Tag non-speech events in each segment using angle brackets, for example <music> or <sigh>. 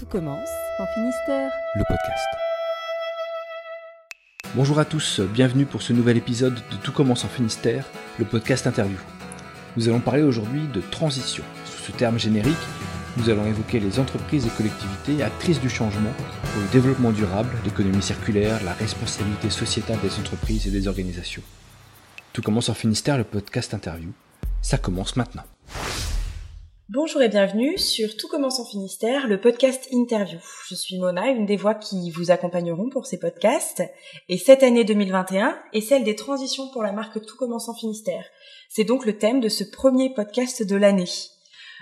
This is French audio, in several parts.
Tout commence en Finistère. Le podcast. Bonjour à tous, bienvenue pour ce nouvel épisode de Tout commence en Finistère, le podcast interview. Nous allons parler aujourd'hui de transition. Sous ce terme générique, nous allons évoquer les entreprises et collectivités actrices du changement pour le développement durable, l'économie circulaire, la responsabilité sociétale des entreprises et des organisations. Tout commence en Finistère, le podcast interview. Ça commence maintenant. Bonjour et bienvenue sur Tout commence en Finistère, le podcast interview. Je suis Mona, une des voix qui vous accompagneront pour ces podcasts. Et cette année 2021 est celle des transitions pour la marque Tout commence en Finistère. C'est donc le thème de ce premier podcast de l'année.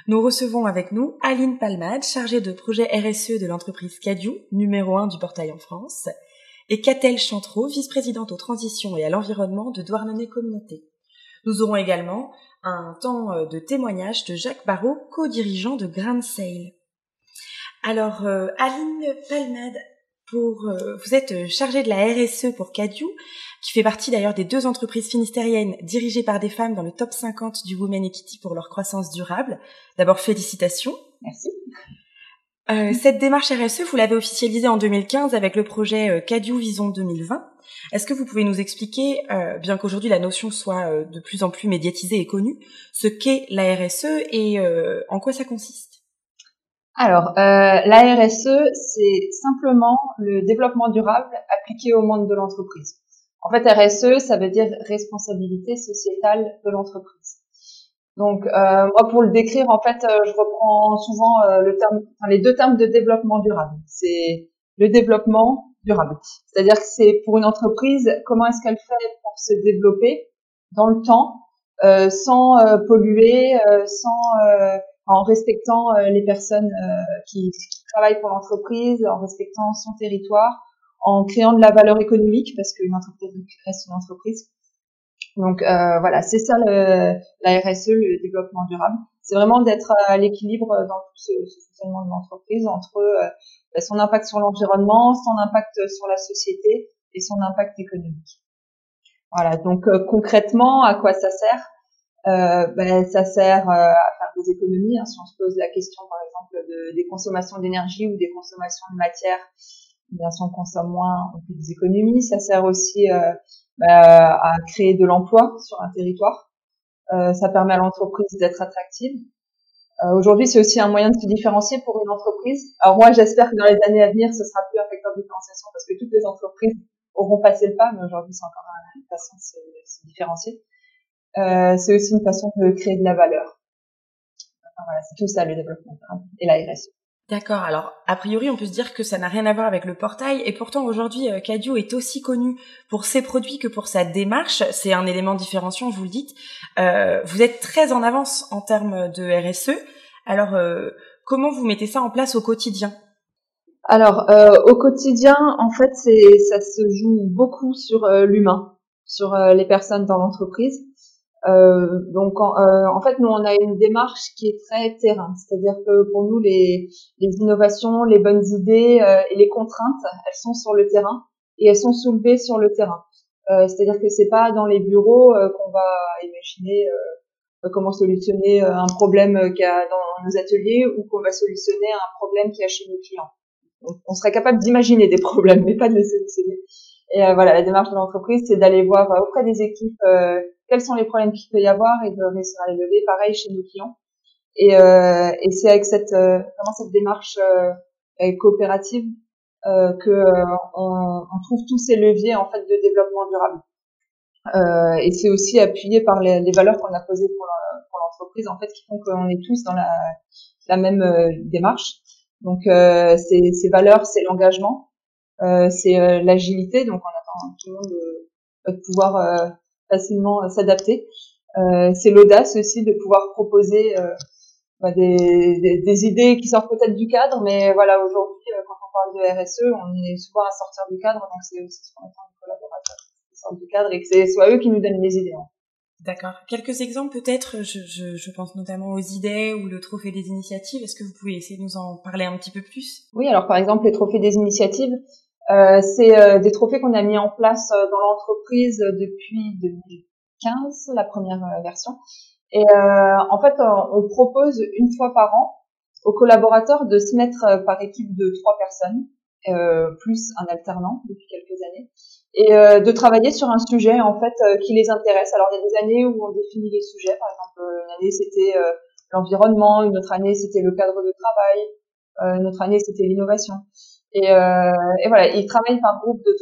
Nous recevons avec nous Aline Palmade, chargée de projet RSE de l'entreprise Cadiou, numéro 1 du portail en France, et Catel Chantreau, vice-présidente aux transitions et à l'environnement de Douarnenez Communauté. Nous aurons également un temps euh, de témoignage de Jacques Barrault, co-dirigeant de Grand Sale. Alors, euh, Aline Palmade, pour, euh, vous êtes chargée de la RSE pour Cadieu, qui fait partie d'ailleurs des deux entreprises finistériennes dirigées par des femmes dans le top 50 du Women Equity pour leur croissance durable. D'abord, félicitations. Merci. Euh, cette démarche RSE, vous l'avez officialisée en 2015 avec le projet Cadieu Vision 2020. Est-ce que vous pouvez nous expliquer, euh, bien qu'aujourd'hui la notion soit euh, de plus en plus médiatisée et connue, ce qu'est la RSE et euh, en quoi ça consiste? Alors, la RSE, c'est simplement le développement durable appliqué au monde de l'entreprise. En fait, RSE, ça veut dire responsabilité sociétale de l'entreprise. Donc, moi, pour le décrire, en fait, je reprends souvent les deux termes de développement durable. C'est le développement C'est-à-dire que c'est pour une entreprise, comment est-ce qu'elle fait pour se développer dans le temps, euh, sans euh, polluer, euh, sans en respectant les personnes qui, qui, travaillent pour l'entreprise, en respectant son territoire, en créant de la valeur économique, parce qu'une entreprise reste une entreprise. Donc voilà, c'est ça le, la RSE, le développement durable. C'est vraiment d'être à l'équilibre dans tout ce, ce fonctionnement de l'entreprise entre bah, son impact sur l'environnement, son impact sur la société et son impact économique. Voilà, donc euh, concrètement, à quoi ça sert? Euh, ben, Ça sert euh, à faire des économies. Hein, si on se pose la question, par exemple, de, des consommations d'énergie ou des consommations de matière, bien si on consomme moins, on fait des économies. Ça sert aussi ben, à créer de l'emploi sur un territoire. Euh, ça permet à l'entreprise d'être attractive. Euh, aujourd'hui, c'est aussi un moyen de se différencier pour une entreprise. Alors moi, j'espère que dans les années à venir, ce sera plus un facteur de différenciation parce que toutes les entreprises auront passé le pas, mais aujourd'hui, c'est encore une façon de se, différencier. Euh, c'est aussi une façon de créer de la valeur. Voilà, c'est tout ça le développement et la RSE. D'accord. Alors, a priori, on peut se dire que ça n'a rien à voir avec le portail. Et pourtant, aujourd'hui, euh, Cadio est aussi connu pour ses produits que pour sa démarche. C'est un élément différenciant, vous le dites. Euh, vous êtes très en avance en termes de RSE. Alors, euh, comment vous mettez ça en place au quotidien? Alors, au quotidien, en fait, ça se joue beaucoup sur l'humain, sur les personnes dans l'entreprise. Euh, donc en, euh, en, fait, nous on a une démarche qui est très terrain, c'est-à-dire que pour nous les, les innovations, les bonnes idées euh, et les contraintes, elles sont sur le terrain et elles sont soulevées sur le terrain. Euh, c'est-à-dire que c'est pas dans les bureaux euh, qu'on va imaginer comment solutionner un problème qu'il y a dans nos ateliers ou qu'on va solutionner un problème qu'il y a chez nos clients. Donc, on serait capable d'imaginer des problèmes, mais pas de les solutionner. Et voilà, la démarche de l'entreprise, c'est d'aller voir auprès des équipes quels sont les problèmes qu'il peut y avoir et de réussir à les lever. Pareil chez nos clients. Et, euh, et c'est avec cette euh, vraiment cette démarche euh, coopérative euh, que euh, on, on, trouve tous ces leviers en fait de développement durable. Euh, et c'est aussi appuyé par les, les valeurs qu'on a posées pour, l'entreprise en fait qui font qu'on est tous dans la, la même démarche. Donc ces, ces valeurs, c'est l'engagement, c'est l'agilité. Donc on attend tout le monde de, de pouvoir facilement euh, s'adapter. Euh, c'est l'audace aussi de pouvoir proposer euh, bah, des, des, des, idées qui sortent peut-être du cadre, mais voilà, aujourd'hui, quand on parle de RSE, on est souvent à sortir du cadre, donc c'est aussi ce qu'on attend des collaborateurs qui sortent du cadre et que c'est soit eux qui nous donnent les idées. Hein. D'accord. Quelques exemples peut-être, je, je, je, pense notamment aux idées ou le trophée des initiatives. Est-ce que vous pouvez essayer de nous en parler un petit peu plus? Oui, alors par exemple les trophées des initiatives, euh, c'est euh, des trophées qu'on a mis en place euh, dans l'entreprise depuis 2015, la première version. Et en fait, on propose une fois par an aux collaborateurs de se mettre par équipe de trois personnes, plus un alternant depuis quelques années, et de travailler sur un sujet en fait qui les intéresse. Alors il y a des années où on définit les sujets, par exemple une année c'était l'environnement, une autre année c'était le cadre de travail, euh, une autre année c'était l'innovation. Et, euh, et, voilà, ils travaillent par groupe de 3-4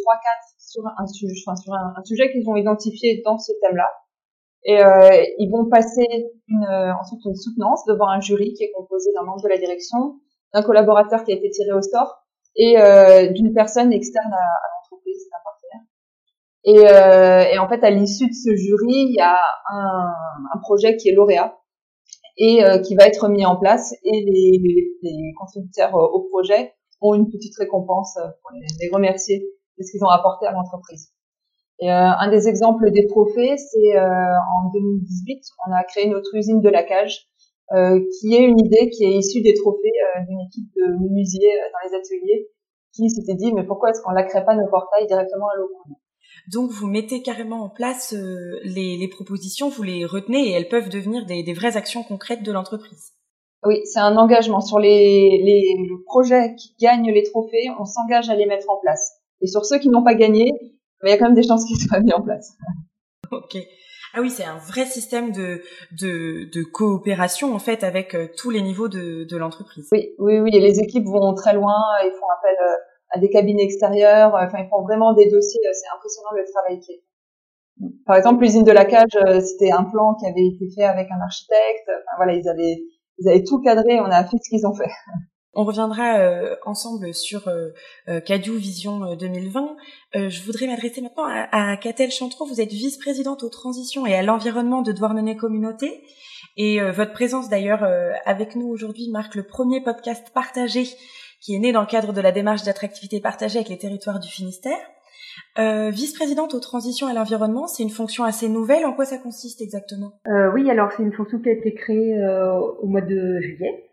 sur un sujet, enfin, sur un, sujet qu'ils ont identifié dans ce thème-là. Et euh, ils vont passer une, euh, ensuite une soutenance devant un jury qui est composé d'un membre de la direction, d'un collaborateur qui a été tiré au sort et euh, d'une personne externe à, à l'entreprise, un partenaire. Et, euh, et, en fait, à l'issue de ce jury, il y a un, un projet qui est lauréat et euh, qui va être mis en place et les, les, contributeurs euh, au projet ont une petite récompense euh, pour les, remercier de ce qu'ils ont apporté à l'entreprise. Et un des exemples des trophées, c'est en 2018, on a créé notre usine de la cage, qui est une idée qui est issue des trophées d'une équipe de menuisiers dans les ateliers, qui s'était dit mais pourquoi est-ce qu'on la crée pas nos portails directement à l'eau donc vous mettez carrément en place euh, les, propositions, vous les retenez et elles peuvent devenir des vraies actions concrètes de l'entreprise. Oui, c'est un engagement sur les, les projets qui gagnent les trophées, on s'engage à les mettre en place. Et sur ceux qui n'ont pas gagné, il y a quand même des chances qu'ils soient mis en place. <laughs> ok. Ah oui, c'est un vrai système de, de, de, coopération en fait avec euh, tous les niveaux de, de l'entreprise. Oui, oui, oui. Et les équipes vont très loin, ils font appel euh, à des cabines extérieures. Euh, enfin, ils font vraiment des dossiers. C'est impressionnant le travail qui est. Par exemple, l'usine de la cage, c'était un plan qui avait été fait avec un architecte. Enfin, voilà, ils avaient, ils avaient tout cadré. On a fait ce qu'ils ont fait. On reviendra euh, ensemble sur euh, Cadieu Vision 2020. Euh, je voudrais m'adresser maintenant à, à Catel Chantreau. Vous êtes vice-présidente aux transitions et à l'environnement de Douarnenez Communauté. Et votre présence d'ailleurs avec nous aujourd'hui marque le premier podcast partagé qui est né dans le cadre de la démarche d'attractivité partagée avec les territoires du Finistère. Euh, Vice-présidente aux transitions et à l'environnement, c'est une fonction assez nouvelle. En quoi ça consiste exactement? Euh, Oui, alors c'est une fonction qui a été créée euh, au mois de juillet.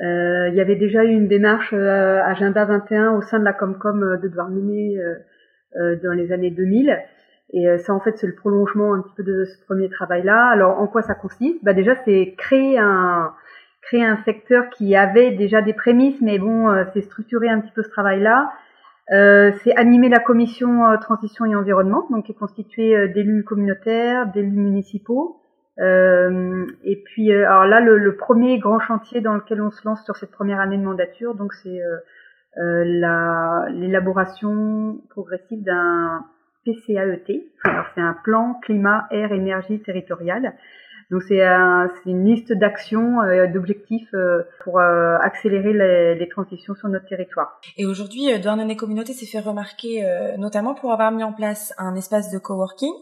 Euh, il y avait déjà eu une démarche euh, Agenda 21 au sein de la Comcom de Douarnenez dans les années 2000. Et ça, en fait, c'est le prolongement un petit peu de ce premier travail-là. Alors, en quoi ça consiste? Bah, Déjà, c'est créer un, créer un secteur qui avait déjà des prémices, mais bon, c'est structurer un petit peu ce travail-là. Euh, c'est animer la commission euh, transition et environnement, donc qui est constituée d'élus communautaires, d'élus municipaux. et puis, alors là, le, premier grand chantier dans lequel on se lance sur cette première année de mandature, donc c'est l'élaboration progressive d'un PCAET. Alors c'est un plan climat, air, énergie territorial donc c'est une liste d'actions, euh, d'objectifs euh, pour euh, accélérer les, les, transitions sur notre territoire. Et aujourd'hui, Douarnenez Communauté s'est fait remarquer notamment pour avoir mis en place un espace de coworking.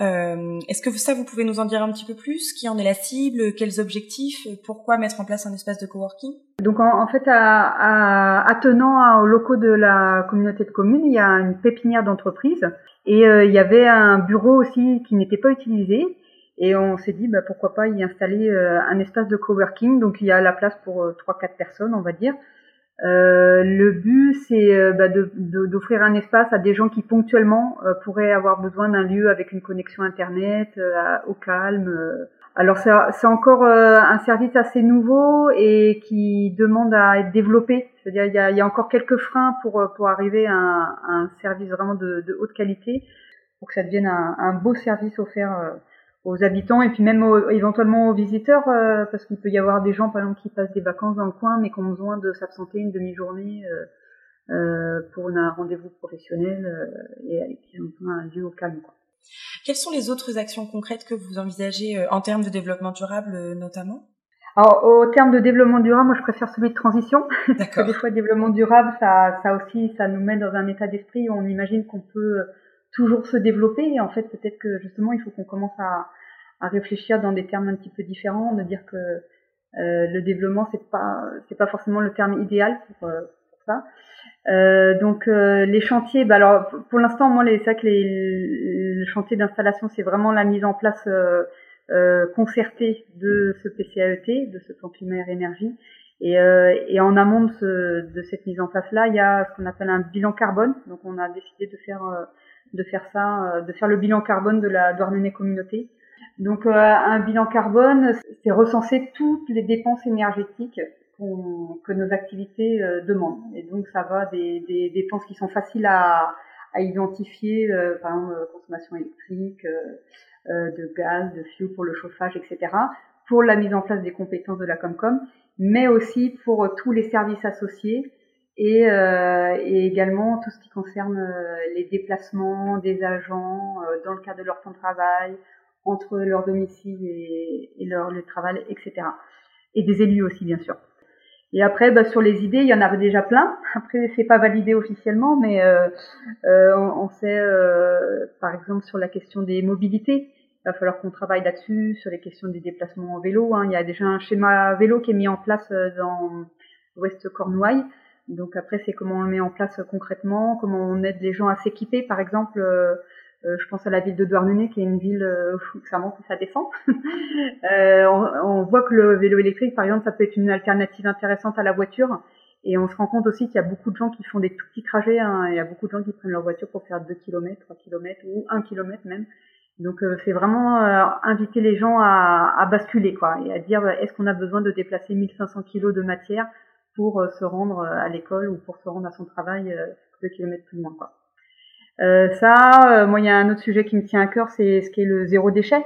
Est-ce que ça, vous pouvez nous en dire un petit peu plus? Qui en est la cible? Quels objectifs? Pourquoi mettre en place un espace de coworking? Donc en, fait, à, à, attenant aux locaux de la communauté de communes, il y a une pépinière d'entreprise et il y avait un bureau aussi qui n'était pas utilisé et on s'est dit, bah, pourquoi pas y installer euh, un espace de coworking. Donc il y a la place pour euh, trois, quatre personnes, on va dire. Euh, le but, c'est euh, bah, d'offrir un espace à des gens qui ponctuellement pourraient avoir besoin d'un lieu avec une connexion internet, au calme. Alors c'est encore un service assez nouveau et qui demande à être développé. C'est-à-dire il y a, y a, encore quelques freins pour pour arriver à un, un service vraiment de, de, haute qualité, pour que ça devienne un, un beau service offert aux habitants et puis même éventuellement aux visiteurs euh, parce qu'il peut y avoir des gens par exemple qui passent des vacances dans le coin mais qui ont besoin de s'absenter une demi-journée euh, euh, pour un rendez-vous professionnel euh, et qui ont d'un lieu au calme. Quoi. Quelles sont les autres actions concrètes que vous envisagez euh, en termes de développement durable notamment? Alors, au terme de développement durable, moi je préfère celui de transition. <laughs> Parce que des fois, développement durable, ça, ça aussi, ça nous met dans un état d'esprit où on imagine qu'on peut toujours se développer. Et en fait, peut-être que justement, il faut qu'on commence à, à, réfléchir dans des termes un petit peu différents, de dire que euh, le développement, c'est pas c'est pas forcément le terme idéal pour, euh, pour ça. Euh, donc euh, les chantiers, bah alors pour l'instant, moi, vrai que les, le chantier d'installation, c'est vraiment la mise en place euh, concertée de ce PCAET, de ce plan climat énergie. Et, et, en amont de, ce, de, cette mise en place-là, il y a ce qu'on appelle un bilan carbone. Donc on a décidé de faire de faire ça, euh, de faire le bilan carbone de la Douarnenez communauté. Donc euh, un bilan carbone, c'est recenser toutes les dépenses énergétiques que nos activités demandent. Et donc ça va des, des dépenses qui sont faciles à, à identifier, par exemple consommation électrique, de gaz, de fioul pour le chauffage, etc. Pour la mise en place des compétences de la Comcom, mais aussi pour tous les services associés et, euh, et, également tout ce qui concerne euh, les déplacements des agents euh, dans le cadre de leur temps de travail, entre leur domicile et, leur le travail, etc. Et des élus aussi, bien sûr. Et après, bah, sur les idées, il y en avait déjà plein. <laughs> Après, c'est pas validé officiellement, mais euh, euh, on, on, sait, par exemple, sur la question des mobilités, il va falloir qu'on travaille là-dessus, sur les questions des déplacements en vélo. Hein. Il y a déjà un schéma vélo qui est mis en place dans Ouest Cornouailles donc après, c'est comment on le met en place concrètement, comment on aide les gens à s'équiper. Par exemple, euh, euh, je pense à la ville de Douarnenez, qui est une ville euh, ça monte et ça descend. <laughs> on, on, voit que le vélo électrique, par exemple, ça peut être une alternative intéressante à la voiture. Et on se rend compte aussi qu'il y a beaucoup de gens qui font des tout petits trajets. Hein. Il y a beaucoup de gens qui prennent leur voiture pour faire 2 km, 3 km ou 1 km même. Donc c'est vraiment inviter les gens à, à, basculer quoi et à dire est-ce qu'on a besoin de déplacer 1500 kg de matière pour euh, se rendre euh, à l'école ou pour se rendre à son travail euh, deux kilomètres plus loin. Quoi. Euh, ça, moi, il y a un autre sujet qui me tient à cœur, c'est ce qui est le zéro déchet.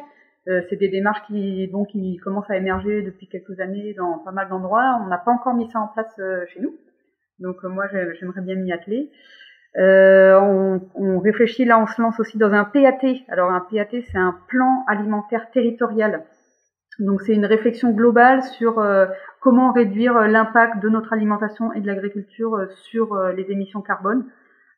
Euh, c'est des démarches qui, bon, qui commencent à émerger depuis quelques années dans pas mal d'endroits. On n'a pas encore mis ça en place chez nous, donc moi, j'aimerais bien m'y atteler. On, on, réfléchit là, on se lance aussi dans un PAT. Alors un PAT, c'est un plan alimentaire territorial. Donc c'est une réflexion globale sur euh, comment réduire euh, l'impact de notre alimentation et de l'agriculture euh, sur les émissions carbone.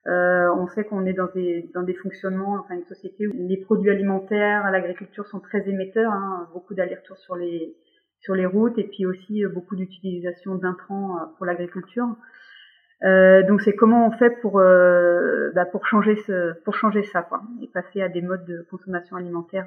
on sait qu'on est dans des, dans des fonctionnements, enfin une société où les produits alimentaires, l'agriculture sont très émetteurs, hein, beaucoup d'allers-retours sur les, sur les routes et puis aussi beaucoup d'utilisation d'intrants pour l'agriculture. Euh, donc c'est comment on fait pour bah, pour changer ce pour changer ça quoi et passer à des modes de consommation alimentaire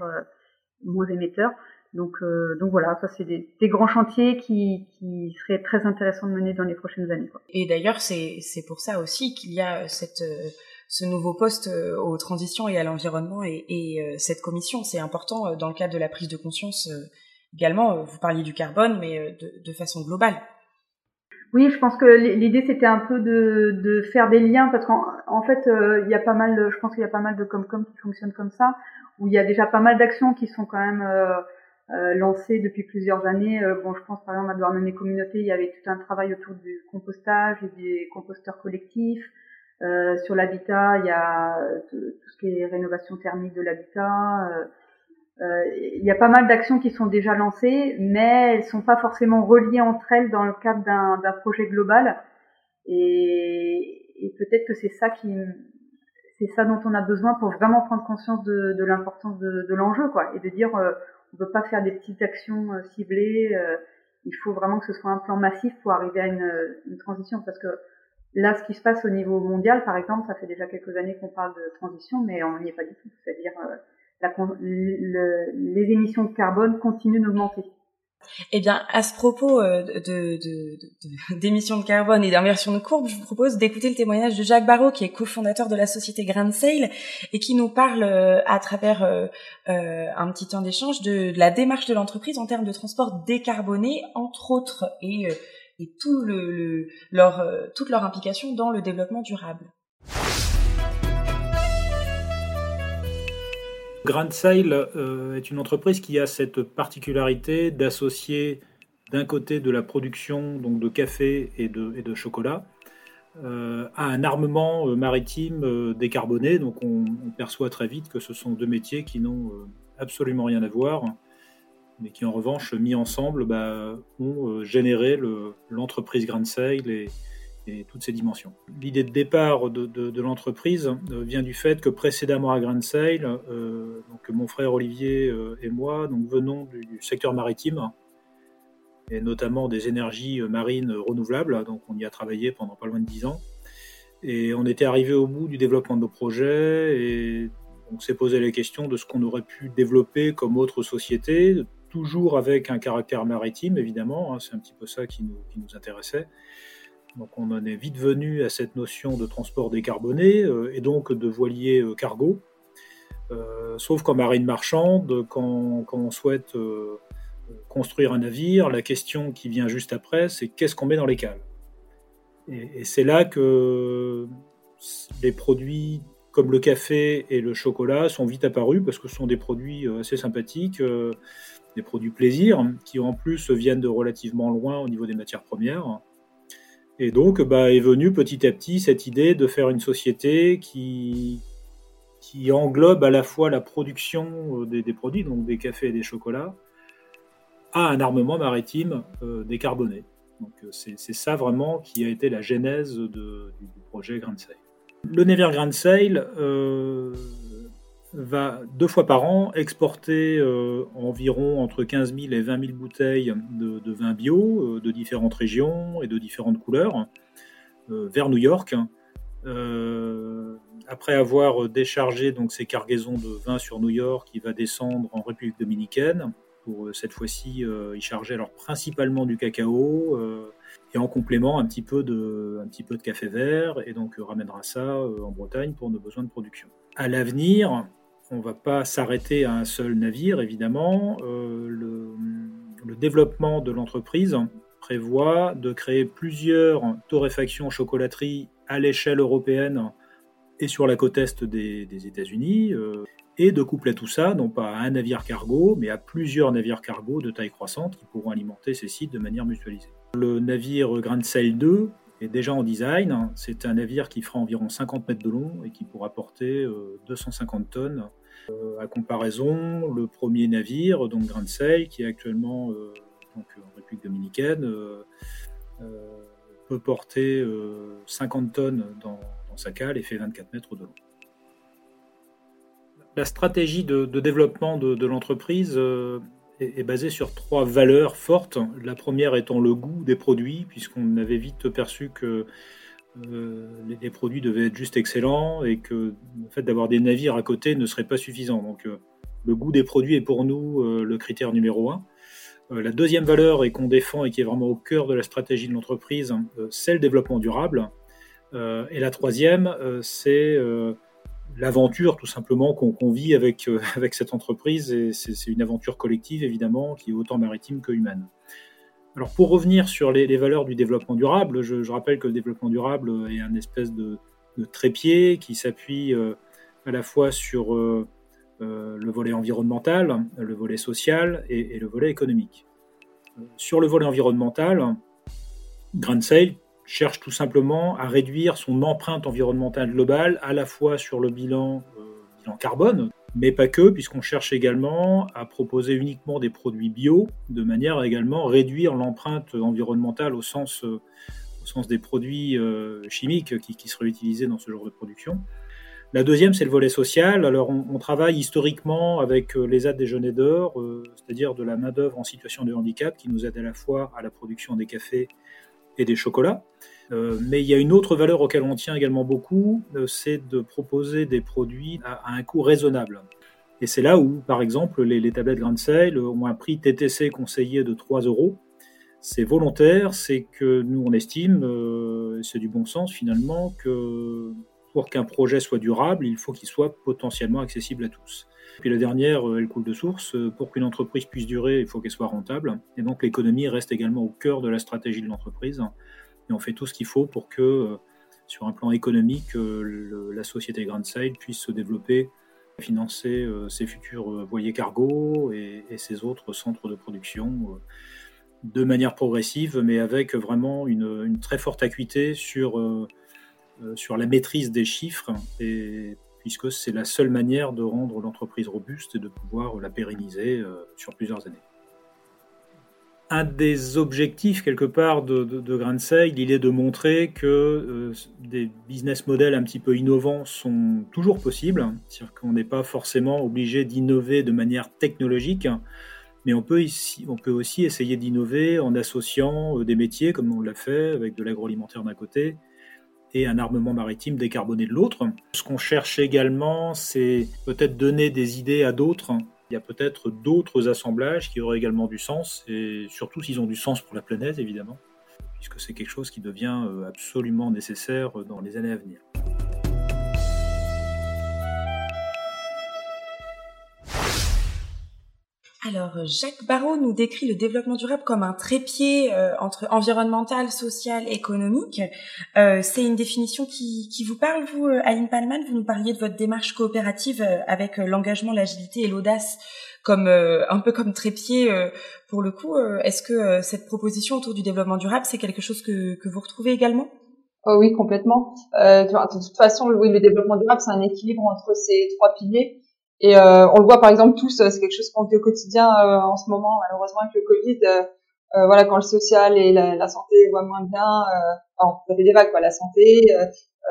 moins émetteurs. Donc, euh, donc voilà, ça c'est des, des, grands chantiers qui, qui seraient très intéressants de mener dans les prochaines années. Quoi. Et d'ailleurs, c'est pour ça aussi qu'il y a cette, euh, ce nouveau poste euh, aux transitions et à l'environnement et, et, cette commission. C'est important dans le cadre de la prise de conscience également. Vous parliez du carbone, mais de, de façon globale. Oui, je pense que l'idée c'était un peu de, de, faire des liens parce qu'en en fait il y a pas mal, de, je pense qu'il y a pas mal de Comcom qui fonctionnent comme ça, où il y a déjà pas mal d'actions qui sont quand même euh, lancé depuis plusieurs années. Euh, bon, je pense par exemple à Douarnenez Communauté, il y avait tout un travail autour du compostage et des composteurs collectifs. Euh, sur l'habitat, il y a tout ce qui est rénovation thermique de l'habitat. Euh, il y a pas mal d'actions qui sont déjà lancées, mais elles sont pas forcément reliées entre elles dans le cadre d'un projet global. Et, et peut-être que c'est ça qui, c'est ça dont on a besoin pour vraiment prendre conscience de, de l'importance de, de l'enjeu, quoi, et de dire on peut pas faire des petites actions euh, ciblées. Euh, il faut vraiment que ce soit un plan massif pour arriver à une, une transition. Parce que là, ce qui se passe au niveau mondial, par exemple, ça fait déjà quelques années qu'on parle de transition, mais on n'y est pas du tout. C'est-à-dire euh, les émissions de carbone continuent d'augmenter. Eh bien, à ce propos euh, <laughs> d'émissions de, carbone et d'inversion de courbe, je vous propose d'écouter le témoignage de Jacques Barrault, qui est cofondateur de la société Grand Sail et qui nous parle euh, à travers euh, un petit temps d'échange de, la démarche de l'entreprise en termes de transport décarboné, entre autres, et, toute leur implication dans le développement durable. Grand Sail euh, est une entreprise qui a cette particularité d'associer d'un côté de la production donc de café et de, et de chocolat euh, à un armement euh, maritime décarboné. Donc on, perçoit très vite que ce sont deux métiers qui n'ont absolument rien à voir, mais qui en revanche mis ensemble bah, ont généré l'entreprise Grand Sail toutes ces dimensions. L'idée de départ de, l'entreprise euh, vient du fait que précédemment à Grand Sail, euh, donc mon frère Olivier euh, et moi donc venons du, secteur maritime et notamment des énergies marines renouvelables. Donc on y a travaillé pendant pas loin de dix ans et on était arrivé au bout du développement de nos projets et on s'est posé la question de ce qu'on aurait pu développer comme autre société, toujours avec un caractère maritime évidemment. Hein, c'est un petit peu ça qui nous intéressait. Donc on en est vite venu à cette notion de transport décarboné euh, et donc de voilier euh, cargo. Euh, sauf qu'en marine marchande, quand, on souhaite construire un navire, la question qui vient juste après, c'est qu'est-ce qu'on met dans les cales? Et, c'est là que les produits comme le café et le chocolat sont vite apparus parce que ce sont des produits assez sympathiques, des produits plaisir qui en plus viennent de relativement loin au niveau des matières premières. Et donc bah, est venue petit à petit cette idée de faire une société qui, qui englobe à la fois la production euh, des, produits, donc des cafés et des chocolats, à un armement maritime décarboné. Donc euh, c'est ça vraiment qui a été la genèse du, projet Grand Sail. Le navire Grand Sail euh, va deux fois par an exporter euh, environ entre 15 000 et 20 000 bouteilles de, vin bio de différentes régions et de différentes couleurs vers New York. après avoir déchargé donc ces cargaisons de vin sur New York, il va descendre en République dominicaine pour euh, cette fois-ci euh, y charger alors principalement du cacao euh, et en complément un petit peu de, un petit peu de café vert et donc ramènera ça en Bretagne pour nos besoins de production. À l'avenir, on ne va pas s'arrêter à un seul navire évidemment. le, le développement de l'entreprise prévoit de créer plusieurs torréfactions chocolateries à l'échelle européenne et sur la côte est des, États-Unis et de coupler tout ça, non pas à un navire cargo, mais à plusieurs navires cargo de taille croissante qui pourront alimenter ces sites de manière mutualisée. Le navire Grand Sail 2 est déjà en design. C'est un navire qui fera environ 50 mètres de long et qui pourra porter 250 euh, tonnes. Euh, à comparaison, le premier navire, donc Grand Sail, qui est actuellement euh, donc, en République dominicaine, peut porter 50 tonnes dans, sa cale et fait 24 mètres de long la stratégie de, développement de, l'entreprise euh, est, basée sur trois valeurs fortes. La première étant le goût des produits, puisqu'on avait vite perçu que euh, les, produits devaient être juste excellents et que le fait d'avoir des navires à côté ne serait pas suffisant. Donc euh, le goût des produits est pour nous le critère numéro un. la deuxième valeur et qu'on défend et qui est vraiment au cœur de la stratégie de l'entreprise, c'est le développement durable. et la troisième, c'est l'aventure tout simplement qu'on vit avec, euh, <laughs> avec cette entreprise. Et c'est une aventure collective, évidemment, qui est autant maritime que humaine. Alors pour revenir sur les, valeurs du développement durable, je, rappelle que le développement durable est un espèce de, trépied qui s'appuie euh, à la fois sur euh, le volet environnemental, le volet social et, le volet économique. Sur le volet environnemental, Grand Sail cherche tout simplement à réduire son empreinte environnementale globale, à la fois sur le bilan, euh, bilan carbone, mais pas que, puisqu'on cherche également à proposer uniquement des produits bio, de manière à également réduire l'empreinte environnementale au sens, euh, au sens des produits euh, chimiques qui, qui, seraient utilisés dans ce genre de production. La deuxième, c'est le volet social. Alors, on, travaille historiquement avec les aides des jeunes aideurs, c'est-à-dire de la main-d'œuvre en situation de handicap, qui nous aide à la fois à la production des cafés des chocolats. Euh, mais il y a une autre valeur auquel on tient également beaucoup, euh, c'est de proposer des produits à, un coût raisonnable. Et c'est là où, par exemple, les, tablettes Grand Sale ont un prix TTC conseillé de 3 euros. C'est volontaire, c'est que nous on estime, euh, c'est du bon sens finalement, que pour qu'un projet soit durable, il faut qu'il soit potentiellement accessible à tous. Puis la dernière, elle coule de source. Pour qu'une entreprise puisse durer, il faut qu'elle soit rentable. Et donc l'économie reste également au cœur de la stratégie de l'entreprise. Et on fait tout ce qu'il faut pour que, euh, sur un plan économique, euh, la société Grand Sail puisse se développer, financer euh, ses futurs voiliers cargo et, ses autres centres de production de manière progressive, mais avec vraiment une, très forte acuité sur, sur la maîtrise des chiffres, et, puisque c'est la seule manière de rendre l'entreprise robuste et de pouvoir la pérenniser sur plusieurs années. Un des objectifs quelque part de, de, Grand Sail, il est de montrer que euh, des business models un petit peu innovants sont toujours possibles, c'est-à-dire qu'on n'est pas forcément obligé d'innover de manière technologique, mais on peut, aussi essayer d'innover en associant euh, des métiers, comme on l'a fait avec de l'agroalimentaire d'un côté et un armement maritime décarboné de l'autre. Ce qu'on cherche également, c'est peut-être donner des idées à d'autres il y a peut-être d'autres assemblages qui auraient également du sens, et surtout s'ils ont du sens pour la planète, évidemment, puisque c'est quelque chose qui devient euh, absolument nécessaire dans les années à venir. Alors, Jacques Barrault nous décrit le développement durable comme un trépied euh, entre environnemental, social, économique. Euh, c'est une définition qui, qui, vous parle, vous, euh, Aline Palman? Vous nous parliez de votre démarche coopérative avec l'engagement, l'agilité et l'audace comme un peu comme trépied pour le coup. Est-ce que cette proposition autour du développement durable, c'est quelque chose que, que vous retrouvez également? Oh Oui, complètement. de toute façon, oui, le développement durable, c'est un équilibre entre ces trois piliers. Et euh, on le voit par exemple tous, euh, c'est quelque chose qu'on vit au quotidien euh, en ce moment, malheureusement avec le Covid. Euh, voilà, quand le social et la, la santé voient moins bien, euh, enfin, ça fait des vagues, quoi, la santé,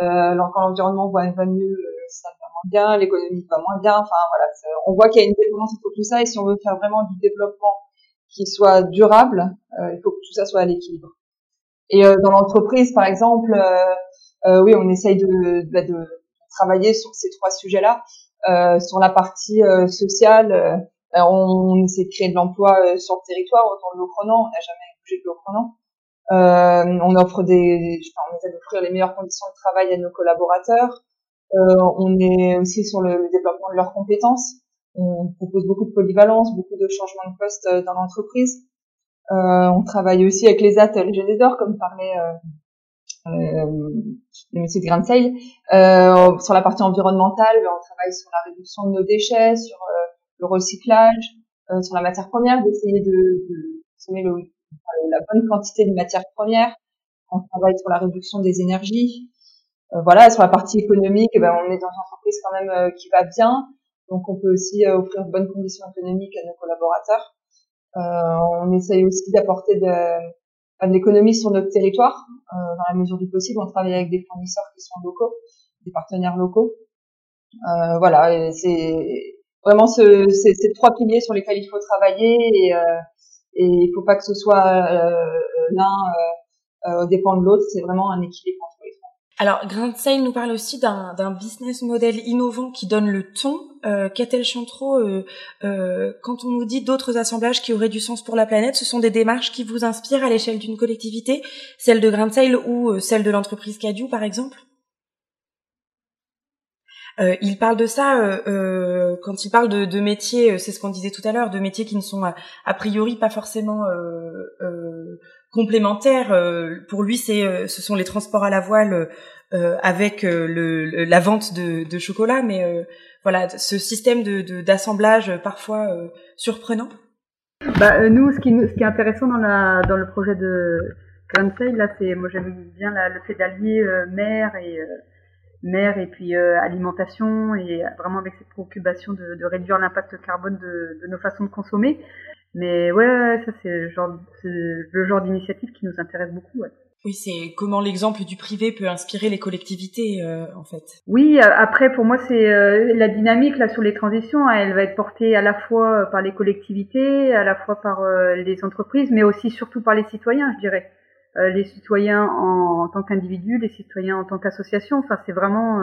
euh, quand l'environnement va, va mieux, ça va moins bien, l'économie va moins bien. Enfin voilà, on voit qu'il y a une dépendance entre tout ça, et si on veut faire vraiment du développement qui soit durable, il faut que tout ça soit à l'équilibre. Et dans l'entreprise, par exemple, oui, on essaye de, bah, de travailler sur ces trois sujets-là. Euh, sur la partie euh, sociale, euh, on, on, essaie de créer de l'emploi sur le territoire autour de l'Ocronan. On n'a jamais bougé de l'Ocronan. Euh, on offre des, enfin, on essaie d'offrir les meilleures conditions de travail à nos collaborateurs. Euh, on est aussi sur le, développement de leurs compétences. On propose beaucoup de polyvalence, beaucoup de changements de poste dans l'entreprise. Euh, on travaille aussi avec les ateliers d'or, comme parlait le métier. Euh, sur la partie environnementale, ben, on travaille sur la réduction de nos déchets, sur euh, le recyclage, euh, sur la matière première, d'essayer de, de le, la bonne quantité de matière première. On travaille sur la réduction des énergies. voilà, sur la partie économique, ben, on est dans une entreprise quand même qui va bien, donc on peut aussi offrir de bonnes conditions économiques à nos collaborateurs. on essaye aussi d'apporter de, l'économie sur notre territoire. Euh, dans la mesure du possible, on travaille avec des fournisseurs qui sont locaux, des partenaires locaux. Euh, voilà, c'est vraiment ce, ces, trois piliers sur lesquels il faut travailler et, euh, et il faut pas que ce soit l'un euh, dépend de l'autre. C'est vraiment un équilibre alors, Grain de nous parle aussi d'un business model innovant qui donne le ton. Euh, Catel Chantreau, euh, euh, quand on nous dit d'autres assemblages qui auraient du sens pour la planète, ce sont des démarches qui vous inspirent à l'échelle d'une collectivité, celle de Grain de ou euh, celle de l'entreprise Cadieu, par exemple euh, il parle de ça euh, quand il parle de, de métiers, c'est ce qu'on disait tout à l'heure, de métiers qui ne sont a, priori pas forcément complémentaires. pour lui, c'est ce sont les transports à la voile euh, avec euh, le, la vente de, de chocolat, mais euh, voilà, ce système de d'assemblage parfois surprenant. Bah, nous, ce qui, ce qui est intéressant dans, la, dans le projet de Grand là, c'est moi j'aime bien la, le fait d'allier mer et mer et puis alimentation et vraiment avec cette préoccupation de, de réduire l'impact carbone de, de, nos façons de consommer. Mais ouais, ça c'est le genre, le genre d'initiative qui nous intéresse beaucoup. Ouais. Oui, c'est comment l'exemple du privé peut inspirer les collectivités, euh, en fait. Oui, euh, après, pour moi, c'est euh, la dynamique là sur les transitions. Hein, elle va être portée à la fois par les collectivités, à la fois par les entreprises, mais aussi surtout par les citoyens, je dirais. les citoyens en, tant qu'individus, les citoyens en tant qu'association. Enfin, c'est vraiment,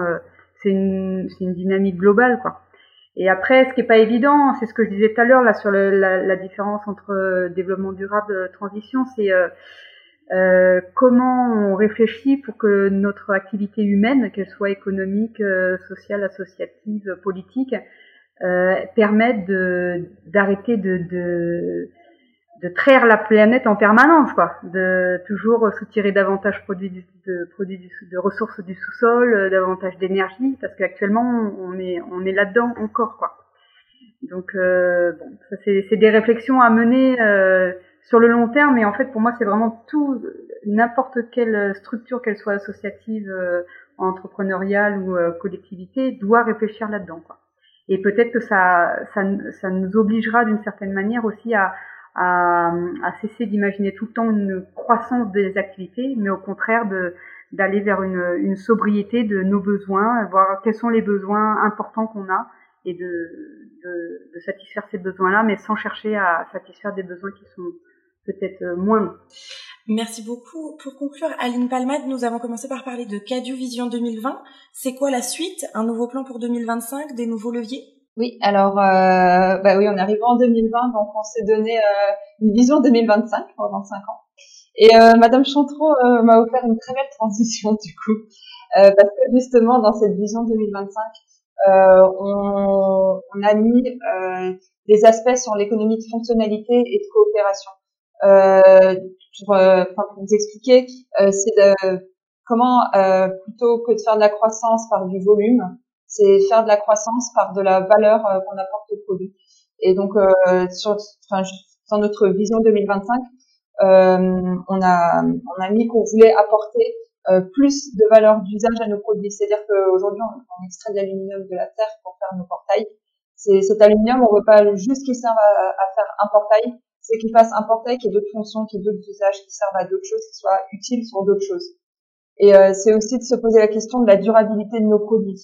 c'est une, une dynamique globale, quoi. Et après, ce qui est pas évident, c'est ce que je disais tout à l'heure là sur le, la, la, différence entre développement durable, transition, c'est euh, comment on réfléchit pour que notre activité humaine, qu'elle soit économique, euh, sociale, associative, politique, euh, permette d'arrêter de, de, de, traire la planète en permanence, quoi, de toujours soutirer davantage produits de, produits de ressources du sous-sol, davantage d'énergie, parce qu'actuellement on est on est là-dedans encore, quoi. Donc bon, ça c'est des réflexions à mener sur le long terme. Et en fait, pour moi, c'est vraiment tout, n'importe quelle structure, qu'elle soit associative, euh, entrepreneuriale ou euh, collectivité, doit réfléchir là-dedans. Quoi. Et peut-être que ça, ça, ça, nous obligera d'une certaine manière aussi à, à, à cesser d'imaginer tout le temps une croissance des activités, mais au contraire de d'aller vers une, une sobriété de nos besoins, voir quels sont les besoins importants qu'on a et de, de, de satisfaire ces besoins-là, mais sans chercher à satisfaire des besoins qui sont peut-être euh, moins. Merci beaucoup. Pour conclure, Aline Palmade, nous avons commencé par parler de Cadieu Vision 2020. C'est quoi la suite? Un nouveau plan pour 2025 Des nouveaux leviers? Oui, alors euh, bah oui, on arrive en 2020, donc on s'est donné euh, une vision 2025 pendant 5 ans. Et euh, Madame Chantreau euh, m'a offert une très belle transition du coup, parce que justement dans cette vision 2025, on, on, a mis des aspects sur l'économie de fonctionnalité et de coopération. Euh, pour, euh, pour, vous expliquer, euh, c'est comment plutôt que de faire de la croissance par du volume, c'est faire de la croissance par de la valeur qu'on apporte au produit. Et donc sur, enfin, dans notre vision 2025, on a on a mis qu'on voulait apporter plus de valeur d'usage à nos produits. C'est-à-dire qu'aujourd'hui, on, on extrait de l'aluminium de la terre pour faire nos portails c'est cet aluminium, on veut pas juste qu'il serve à, faire un portail, c'est qu'il fasse un portail qui ait d'autres fonctions, qui ait d'autres usages, qui servent à d'autres choses, qui soient utiles sur d'autres choses. Et euh, c'est aussi de se poser la question de la durabilité de nos produits.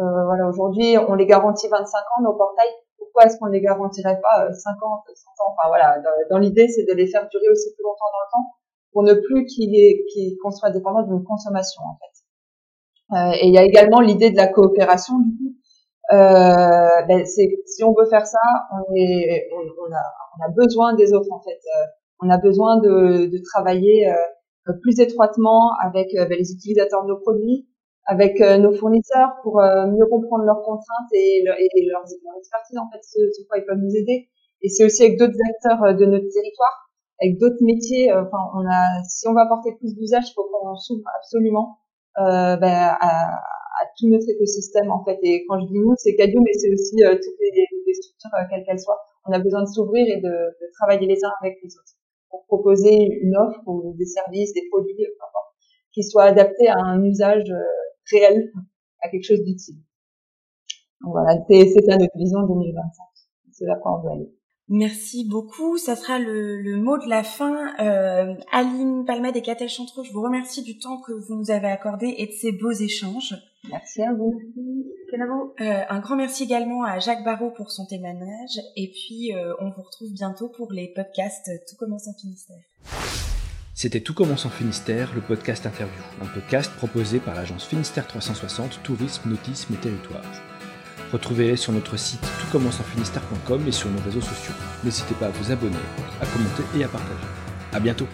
Euh, voilà, aujourd'hui, on les garantit 25 ans nos portails. Pourquoi est-ce qu'on les garantirait pas 50, euh, 100 ans Enfin voilà, dans, l'idée, c'est de les faire durer aussi plus longtemps dans le temps pour ne plus qu'ils qu qu'on soit dépendant d'une consommation en fait. Euh, et il y a également l'idée de la coopération du coup euh, ben si on veut faire ça, on, est, on, a, on a besoin des autres en fait. Euh, on a besoin de, de travailler euh, plus étroitement avec ben, les utilisateurs de nos produits, avec nos fournisseurs pour mieux comprendre leurs contraintes et, et leurs, expertises en fait, ce, sur quoi ils peuvent nous aider. Et c'est aussi avec d'autres acteurs de notre territoire, avec d'autres métiers. Enfin, on a, si on va apporter plus d'usage, il faut qu'on s'ouvre absolument euh, ben, à, à tout notre écosystème en fait. Et quand je dis nous, c'est Cadio, mais c'est aussi euh, toutes les, les structures, euh, quelles qu'elles soient. On a besoin de s'ouvrir et de, de, travailler les uns avec les autres pour proposer une offre ou des services, des produits, qui soient adaptés à un usage euh, réel, à quelque chose d'utile. Voilà, c'est ça notre vision 2025. C'est là quoi on veut aller. Merci beaucoup. Ça sera le, le mot de la fin. Euh, Aline Palmade et Catel Chantreau, je vous remercie du temps que vous nous avez accordé et de ces beaux échanges. Merci à vous. Euh, un grand merci également à Jacques Barrault pour son témoignage. Et puis, euh, on vous retrouve bientôt pour les podcasts Tout commence en Finistère. C'était Tout commence en Finistère, le podcast interview. Un podcast proposé par l'agence Finistère 360, Tourisme, Nautisme et Territoire. Retrouvez-les sur notre site toutcommenceenfinistère.com et sur nos réseaux sociaux. N'hésitez pas à vous abonner, à commenter et à partager. À bientôt